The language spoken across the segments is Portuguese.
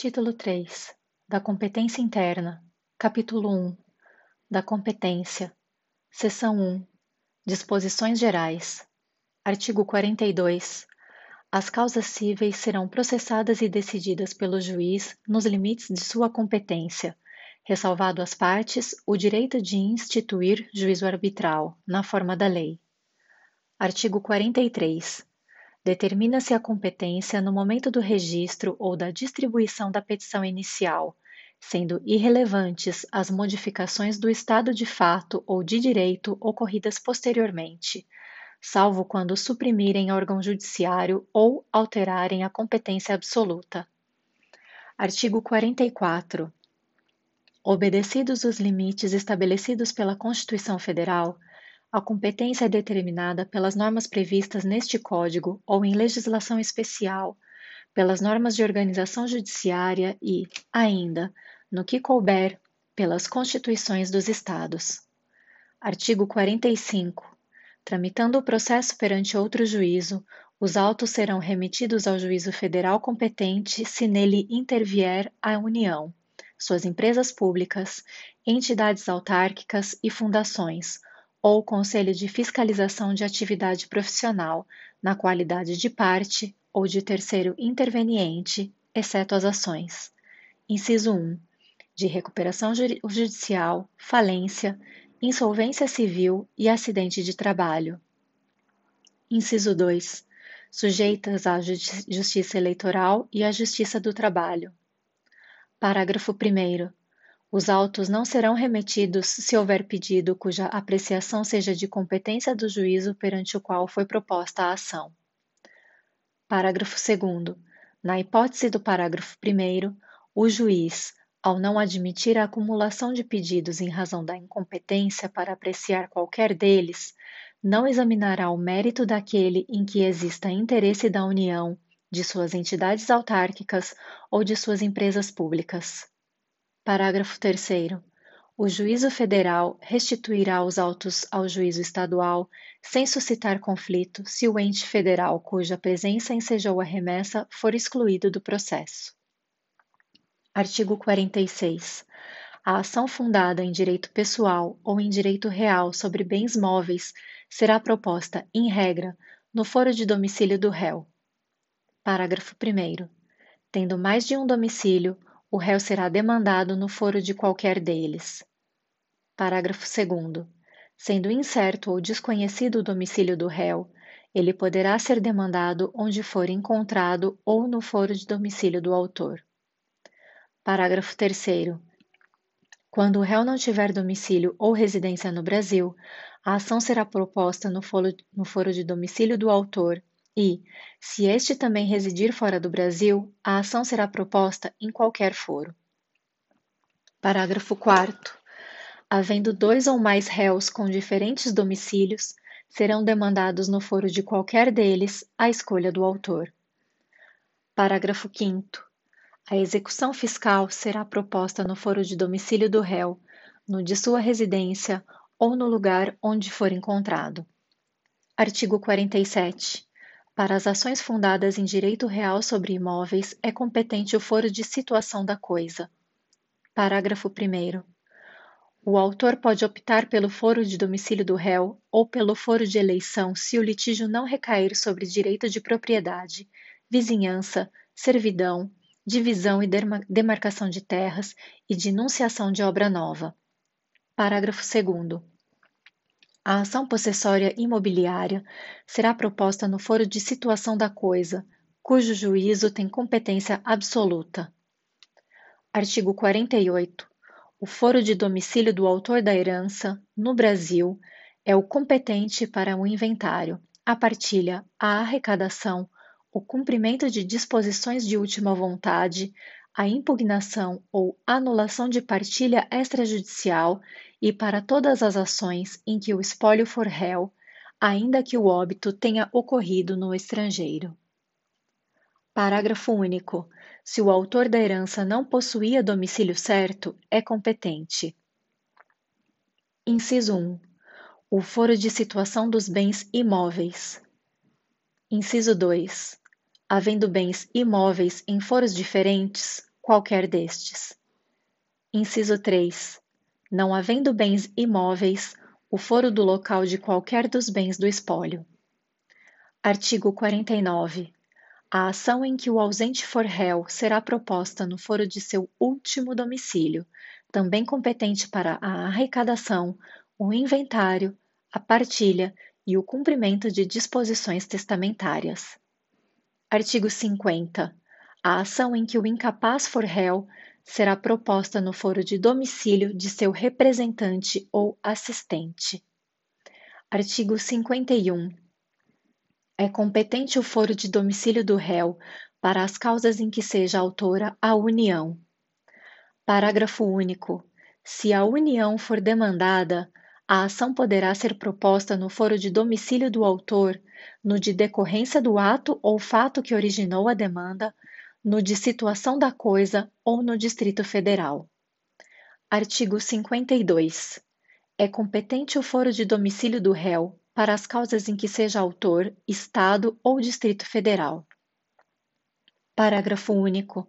Título 3 da Competência Interna, Capítulo 1 da Competência, Seção 1 Disposições Gerais, Artigo 42. As causas cíveis serão processadas e decididas pelo juiz nos limites de sua competência, ressalvado às partes o direito de instituir juízo arbitral, na forma da lei. Artigo 43. Determina-se a competência no momento do registro ou da distribuição da petição inicial, sendo irrelevantes as modificações do estado de fato ou de direito ocorridas posteriormente, salvo quando suprimirem órgão judiciário ou alterarem a competência absoluta. Artigo 44. Obedecidos os limites estabelecidos pela Constituição Federal, a competência é determinada pelas normas previstas neste Código ou em legislação especial, pelas normas de organização judiciária e, ainda, no que couber, pelas constituições dos Estados. Artigo 45. Tramitando o processo perante outro juízo, os autos serão remetidos ao juízo federal competente se nele intervier a União, suas empresas públicas, entidades autárquicas e fundações ou Conselho de Fiscalização de Atividade Profissional, na qualidade de parte ou de terceiro interveniente, exceto as ações. Inciso 1. De recuperação judicial, falência, insolvência civil e acidente de trabalho. Inciso 2. Sujeitas à Justiça Eleitoral e à Justiça do Trabalho. Parágrafo 1. Os autos não serão remetidos se houver pedido cuja apreciação seja de competência do juízo perante o qual foi proposta a ação. Parágrafo 2. Na hipótese do parágrafo 1, o juiz, ao não admitir a acumulação de pedidos em razão da incompetência para apreciar qualquer deles, não examinará o mérito daquele em que exista interesse da União, de suas entidades autárquicas ou de suas empresas públicas. Parágrafo 3. O juízo federal restituirá os autos ao juízo estadual sem suscitar conflito se o ente federal cuja presença ensejou a remessa for excluído do processo. Artigo 46. A ação fundada em direito pessoal ou em direito real sobre bens móveis será proposta, em regra, no foro de domicílio do réu. Parágrafo 1. Tendo mais de um domicílio, o réu será demandado no foro de qualquer deles. Parágrafo 2. Sendo incerto ou desconhecido o domicílio do réu, ele poderá ser demandado onde for encontrado ou no foro de domicílio do autor. Parágrafo 3. Quando o réu não tiver domicílio ou residência no Brasil, a ação será proposta no foro, no foro de domicílio do autor e, se este também residir fora do Brasil, a ação será proposta em qualquer foro. Parágrafo 4. Havendo dois ou mais réus com diferentes domicílios, serão demandados no foro de qualquer deles à escolha do autor. Parágrafo 5. A execução fiscal será proposta no foro de domicílio do réu, no de sua residência ou no lugar onde for encontrado. Artigo 47. Para as ações fundadas em direito real sobre imóveis, é competente o foro de situação da coisa. Parágrafo 1. O autor pode optar pelo foro de domicílio do réu ou pelo foro de eleição se o litígio não recair sobre direito de propriedade, vizinhança, servidão, divisão e demarcação de terras e de enunciação de obra nova. Parágrafo 2. A ação possessória imobiliária será proposta no foro de situação da coisa, cujo juízo tem competência absoluta. Artigo 48. O foro de domicílio do autor da herança, no Brasil, é o competente para o inventário, a partilha, a arrecadação, o cumprimento de disposições de última vontade, a impugnação ou anulação de partilha extrajudicial e para todas as ações em que o espólio for réu, ainda que o óbito tenha ocorrido no estrangeiro. Parágrafo único. Se o autor da herança não possuía domicílio certo, é competente. Inciso 1. O foro de situação dos bens imóveis. Inciso 2. Havendo bens imóveis em foros diferentes, qualquer destes. Inciso 3. Não havendo bens imóveis, o foro do local de qualquer dos bens do espólio. Artigo 49. A ação em que o ausente for réu será proposta no foro de seu último domicílio, também competente para a arrecadação, o inventário, a partilha e o cumprimento de disposições testamentárias. Artigo 50. A ação em que o incapaz for réu será proposta no foro de domicílio de seu representante ou assistente. Artigo 51. É competente o foro de domicílio do réu para as causas em que seja autora a União. Parágrafo único. Se a União for demandada, a ação poderá ser proposta no foro de domicílio do autor, no de decorrência do ato ou fato que originou a demanda, no de situação da coisa ou no Distrito Federal. Artigo 52. É competente o foro de domicílio do réu para as causas em que seja autor, Estado ou Distrito Federal. Parágrafo único.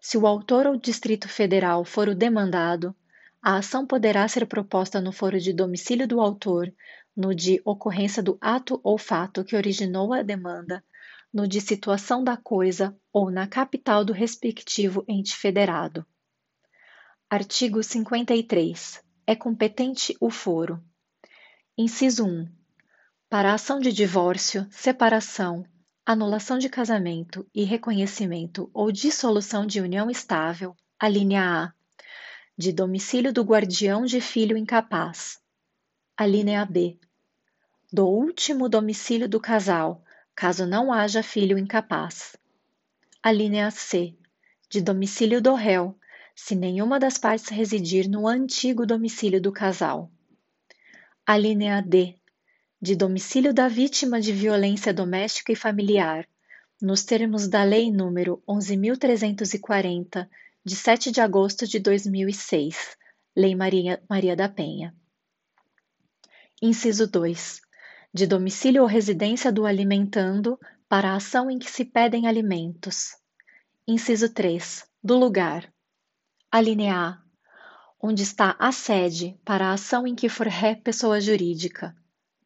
Se o autor ou Distrito Federal for o demandado, a ação poderá ser proposta no foro de domicílio do autor, no de ocorrência do ato ou fato que originou a demanda, no de situação da coisa ou na capital do respectivo ente federado. Artigo 53. É competente o foro. Inciso 1 para ação de divórcio, separação, anulação de casamento e reconhecimento ou dissolução de união estável, a linha A, de domicílio do guardião de filho incapaz, a linha B, do último domicílio do casal, caso não haja filho incapaz, a linha C, de domicílio do réu, se nenhuma das partes residir no antigo domicílio do casal, a linha D, de domicílio da vítima de violência doméstica e familiar, nos termos da Lei nº 11.340, de 7 de agosto de 2006, Lei Maria, Maria da Penha. Inciso 2. De domicílio ou residência do alimentando para a ação em que se pedem alimentos. Inciso 3. Do lugar. A linha A. Onde está a sede para a ação em que for ré pessoa jurídica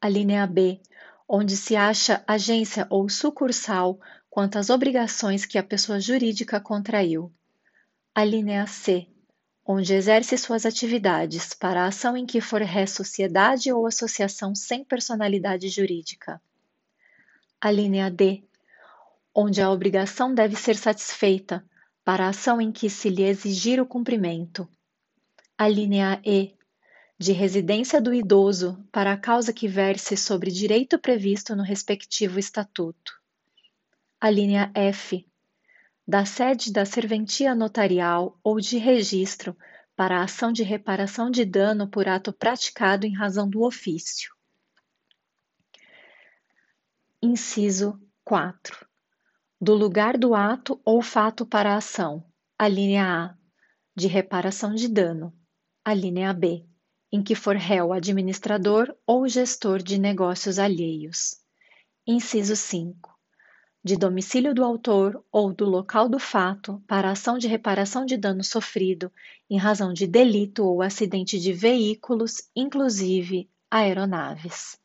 a linha B, onde se acha agência ou sucursal quanto às obrigações que a pessoa jurídica contraiu. A linha C, onde exerce suas atividades para a ação em que for ré sociedade ou associação sem personalidade jurídica. A linha D, onde a obrigação deve ser satisfeita para a ação em que se lhe exigir o cumprimento. A linha E, de residência do idoso para a causa que verse sobre direito previsto no respectivo estatuto. A linha F. Da sede da serventia notarial ou de registro para ação de reparação de dano por ato praticado em razão do ofício. Inciso 4. Do lugar do ato ou fato para a ação. A linha A. De reparação de dano. A linha B em que for réu administrador ou gestor de negócios alheios. Inciso 5. De domicílio do autor ou do local do fato para ação de reparação de dano sofrido em razão de delito ou acidente de veículos, inclusive aeronaves.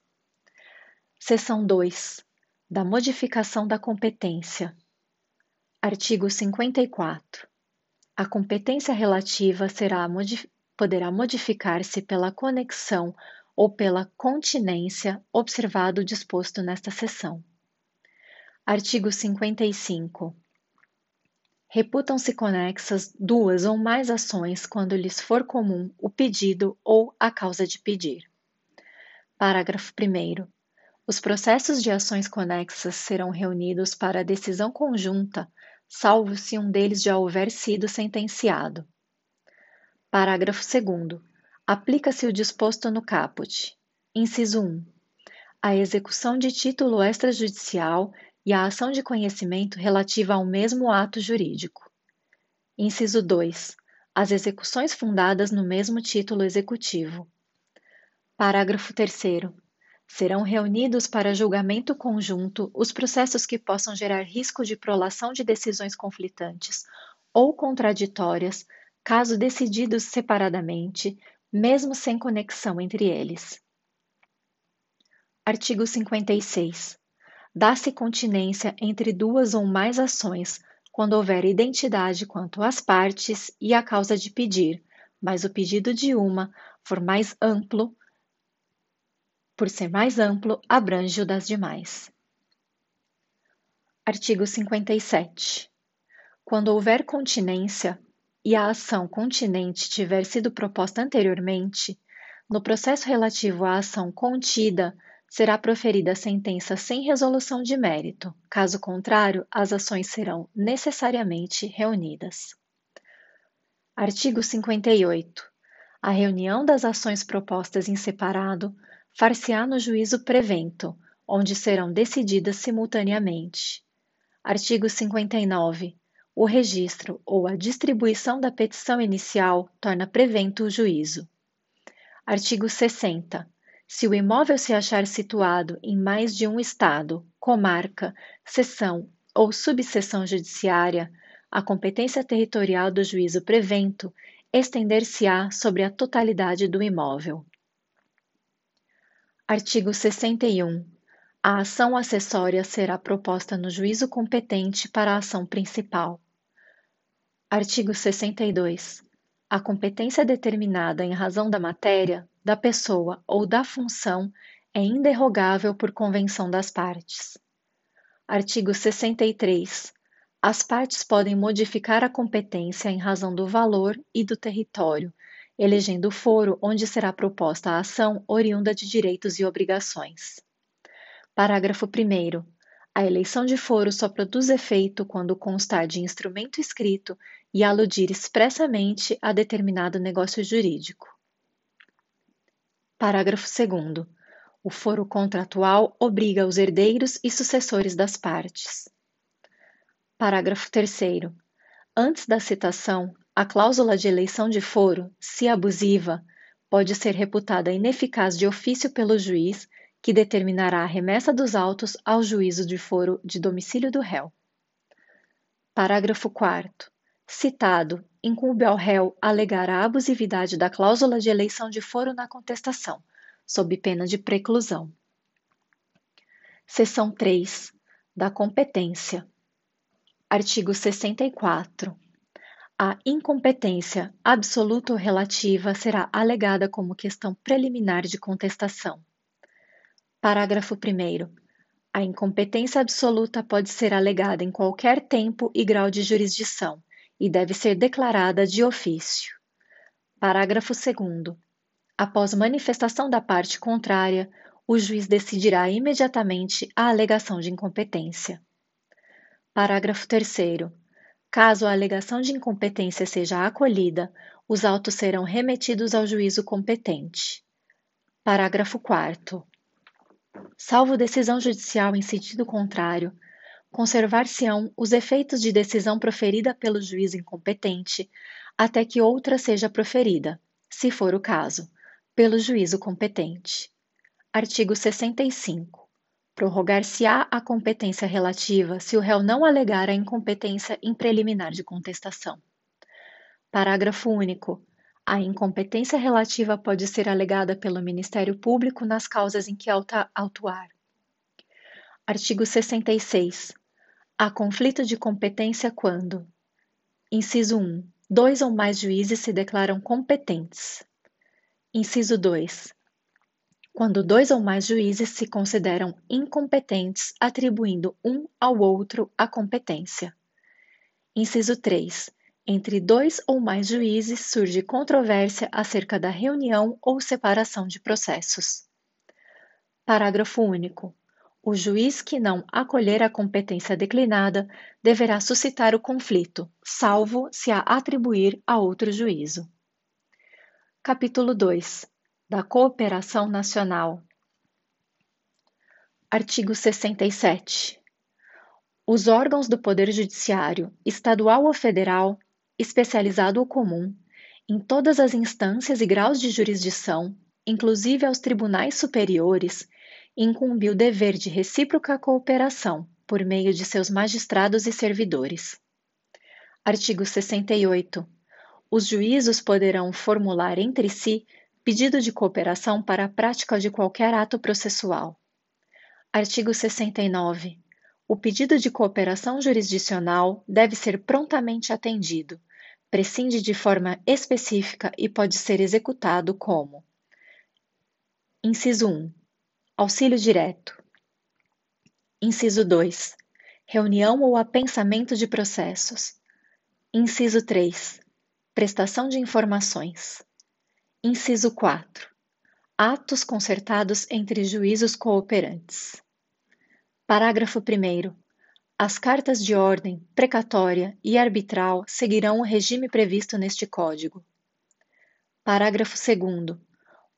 Seção 2. Da modificação da competência. Artigo 54. A competência relativa será poderá modificar-se pela conexão ou pela continência observado o disposto nesta seção. Artigo 55. Reputam-se conexas duas ou mais ações quando lhes for comum o pedido ou a causa de pedir. Parágrafo 1. Os processos de ações conexas serão reunidos para decisão conjunta, salvo se um deles já houver sido sentenciado. Parágrafo 2. Aplica-se o disposto no caput. Inciso 1. A execução de título extrajudicial e a ação de conhecimento relativa ao mesmo ato jurídico. Inciso 2. As execuções fundadas no mesmo título executivo. Parágrafo 3. Serão reunidos para julgamento conjunto os processos que possam gerar risco de prolação de decisões conflitantes ou contraditórias, caso decididos separadamente, mesmo sem conexão entre eles. Artigo 56. Dá-se continência entre duas ou mais ações quando houver identidade quanto às partes e à causa de pedir, mas o pedido de uma for mais amplo, por ser mais amplo, abrange o das demais. Artigo 57. Quando houver continência e a ação continente tiver sido proposta anteriormente, no processo relativo à ação contida, será proferida a sentença sem resolução de mérito. Caso contrário, as ações serão necessariamente reunidas. Artigo 58. A reunião das ações propostas em separado far-se-á no juízo prevento, onde serão decididas simultaneamente. Artigo 59. O registro ou a distribuição da petição inicial torna prevento o juízo. Artigo 60. Se o imóvel se achar situado em mais de um estado, comarca, seção ou subseção judiciária, a competência territorial do juízo prevento estender-se-á sobre a totalidade do imóvel. Artigo 61. A ação acessória será proposta no juízo competente para a ação principal. Artigo 62. A competência determinada em razão da matéria da pessoa ou da função é inderrogável por convenção das partes. Artigo 63. As partes podem modificar a competência em razão do valor e do território, elegendo o foro onde será proposta a ação oriunda de direitos e obrigações. Parágrafo 1. A eleição de foro só produz efeito quando constar de instrumento escrito e aludir expressamente a determinado negócio jurídico. Parágrafo 2. O foro contratual obriga os herdeiros e sucessores das partes. Parágrafo 3. Antes da citação, a cláusula de eleição de foro, se abusiva, pode ser reputada ineficaz de ofício pelo juiz, que determinará a remessa dos autos ao juízo de foro de domicílio do réu. Parágrafo 4. Citado, incumbe ao réu alegar a abusividade da cláusula de eleição de foro na contestação, sob pena de preclusão. Seção 3. Da competência. Artigo 64. A incompetência, absoluta ou relativa, será alegada como questão preliminar de contestação. Parágrafo 1. A incompetência absoluta pode ser alegada em qualquer tempo e grau de jurisdição e deve ser declarada de ofício. Parágrafo 2. Após manifestação da parte contrária, o juiz decidirá imediatamente a alegação de incompetência. Parágrafo 3. Caso a alegação de incompetência seja acolhida, os autos serão remetidos ao juízo competente. Parágrafo 4. Salvo decisão judicial em sentido contrário, conservar-se-ão os efeitos de decisão proferida pelo juiz incompetente até que outra seja proferida, se for o caso, pelo juízo competente. Artigo 65. Prorrogar-se-á a competência relativa se o réu não alegar a incompetência em preliminar de contestação. Parágrafo único. A incompetência relativa pode ser alegada pelo Ministério Público nas causas em que autuar. Artigo 66. Há conflito de competência quando: Inciso 1. Dois ou mais juízes se declaram competentes. Inciso 2. Quando dois ou mais juízes se consideram incompetentes, atribuindo um ao outro a competência. Inciso 3. Entre dois ou mais juízes surge controvérsia acerca da reunião ou separação de processos. Parágrafo único. O juiz que não acolher a competência declinada deverá suscitar o conflito, salvo se a atribuir a outro juízo. Capítulo 2 da Cooperação Nacional. Artigo 67. Os órgãos do Poder Judiciário, estadual ou federal, especializado ou comum, em todas as instâncias e graus de jurisdição, inclusive aos tribunais superiores, incumbe o dever de recíproca cooperação por meio de seus magistrados e servidores. Artigo 68. Os juízos poderão formular entre si pedido de cooperação para a prática de qualquer ato processual. Artigo 69. O pedido de cooperação jurisdicional deve ser prontamente atendido, prescinde de forma específica e pode ser executado como: Inciso 1. Auxílio direto. Inciso 2. Reunião ou apensamento de processos. Inciso 3. Prestação de informações. Inciso 4. Atos concertados entre juízos cooperantes. Parágrafo 1. As cartas de ordem, precatória e arbitral seguirão o regime previsto neste Código. Parágrafo 2.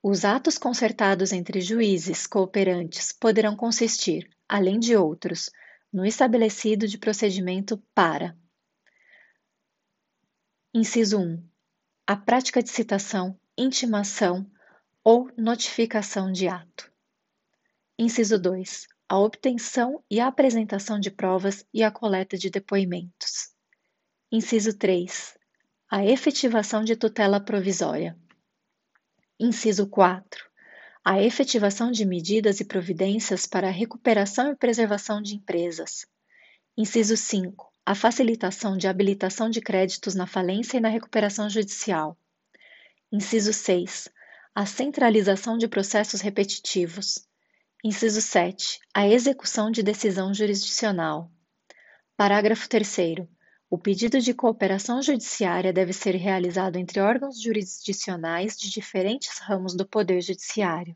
Os atos concertados entre juízes cooperantes poderão consistir, além de outros, no estabelecido de procedimento para Inciso 1. A prática de citação, intimação ou notificação de ato. Inciso 2. A obtenção e a apresentação de provas e a coleta de depoimentos. Inciso 3. A efetivação de tutela provisória. Inciso 4. A efetivação de medidas e providências para a recuperação e preservação de empresas. Inciso 5 a facilitação de habilitação de créditos na falência e na recuperação judicial. Inciso 6. A centralização de processos repetitivos. Inciso 7. A execução de decisão jurisdicional. Parágrafo 3. O pedido de cooperação judiciária deve ser realizado entre órgãos jurisdicionais de diferentes ramos do Poder Judiciário.